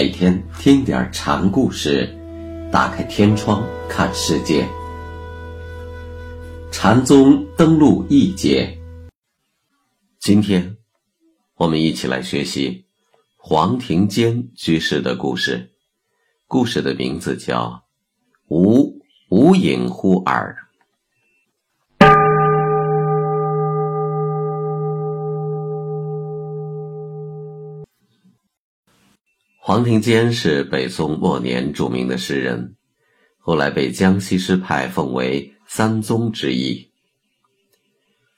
每天听点禅故事，打开天窗看世界。禅宗登陆一节，今天我们一起来学习黄庭坚居士的故事。故事的名字叫《无无影乎耳》。黄庭坚是北宋末年著名的诗人，后来被江西诗派奉为三宗之一。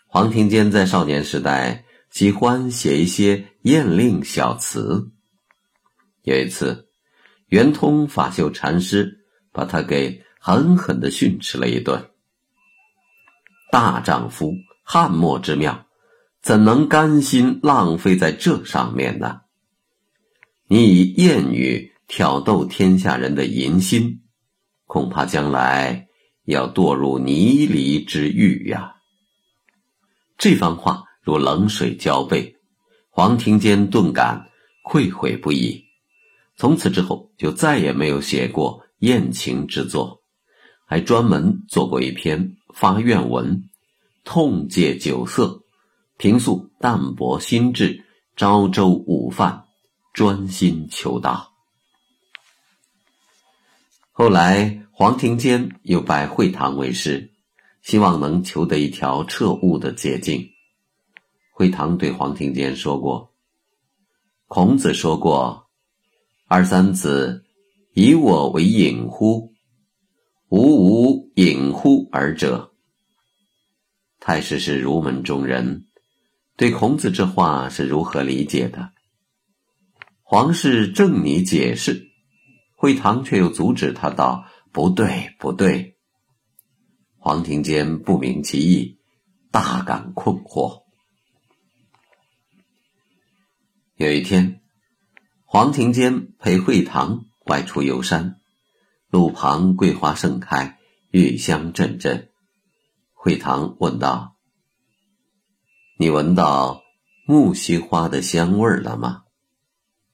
黄庭坚在少年时代喜欢写一些艳令小词。有一次，圆通法秀禅师把他给狠狠的训斥了一顿：“大丈夫汉末之妙，怎能甘心浪费在这上面呢？”你以谚语挑逗天下人的淫心，恐怕将来要堕入泥犁之狱呀！这番话如冷水浇背，黄庭坚顿感愧悔不已。从此之后，就再也没有写过艳情之作，还专门做过一篇发愿文，痛戒酒色，平素淡泊心志，朝周午饭。专心求道。后来，黄庭坚又拜会堂为师，希望能求得一条彻悟的捷径。会堂对黄庭坚说过：“孔子说过，二三子以我为隐乎？吾无隐乎尔者。”太师是儒门中人，对孔子这话是如何理解的？皇室正拟解释，会堂却又阻止他道：“不对，不对。”黄庭坚不明其意，大感困惑。有一天，黄庭坚陪会堂外出游山，路旁桂花盛开，玉香阵阵。会堂问道：“你闻到木樨花的香味了吗？”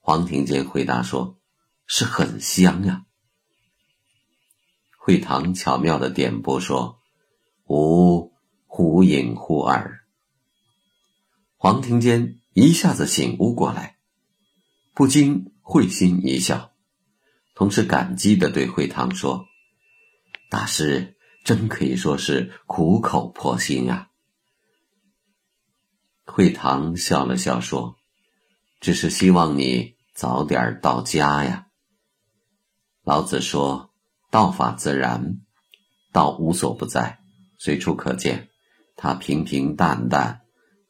黄庭坚回答说：“是很香呀。”会堂巧妙的点拨说：“吾忽隐忽耳。”黄庭坚一下子醒悟过来，不禁会心一笑，同时感激的对会堂说：“大师真可以说是苦口婆心呀。”会堂笑了笑说：“只是希望你。”早点到家呀！老子说：“道法自然，道无所不在，随处可见。它平平淡淡，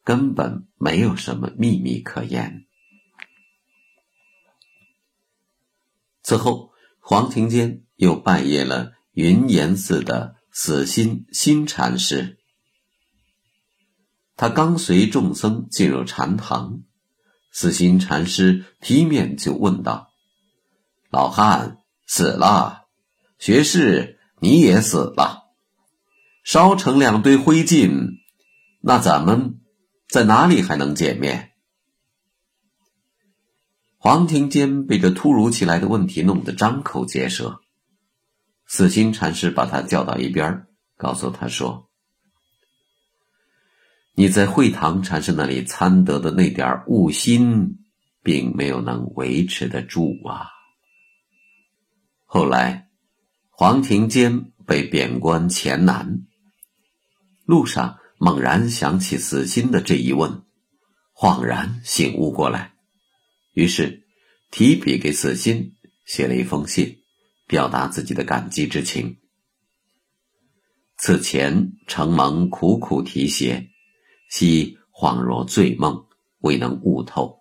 根本没有什么秘密可言。”此后，黄庭坚又拜谒了云岩寺的死心新禅师。他刚随众僧进入禅堂。死心禅师劈面就问道：“老汉死了，学士你也死了，烧成两堆灰烬，那咱们在哪里还能见面？”黄庭坚被这突如其来的问题弄得张口结舌。死心禅师把他叫到一边，告诉他说。你在会堂禅师那里参得的那点悟心，并没有能维持得住啊。后来，黄庭坚被贬官黔南，路上猛然想起死心的这一问，恍然醒悟过来，于是提笔给死心写了一封信，表达自己的感激之情。此前承蒙苦苦提携。昔恍若醉梦，未能悟透，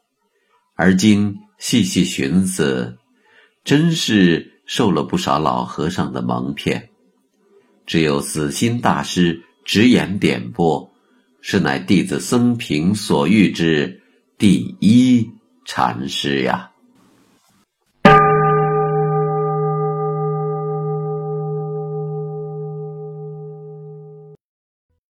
而今细细寻思，真是受了不少老和尚的蒙骗。只有死心大师直言点拨，是乃弟子僧平所遇之第一禅师呀。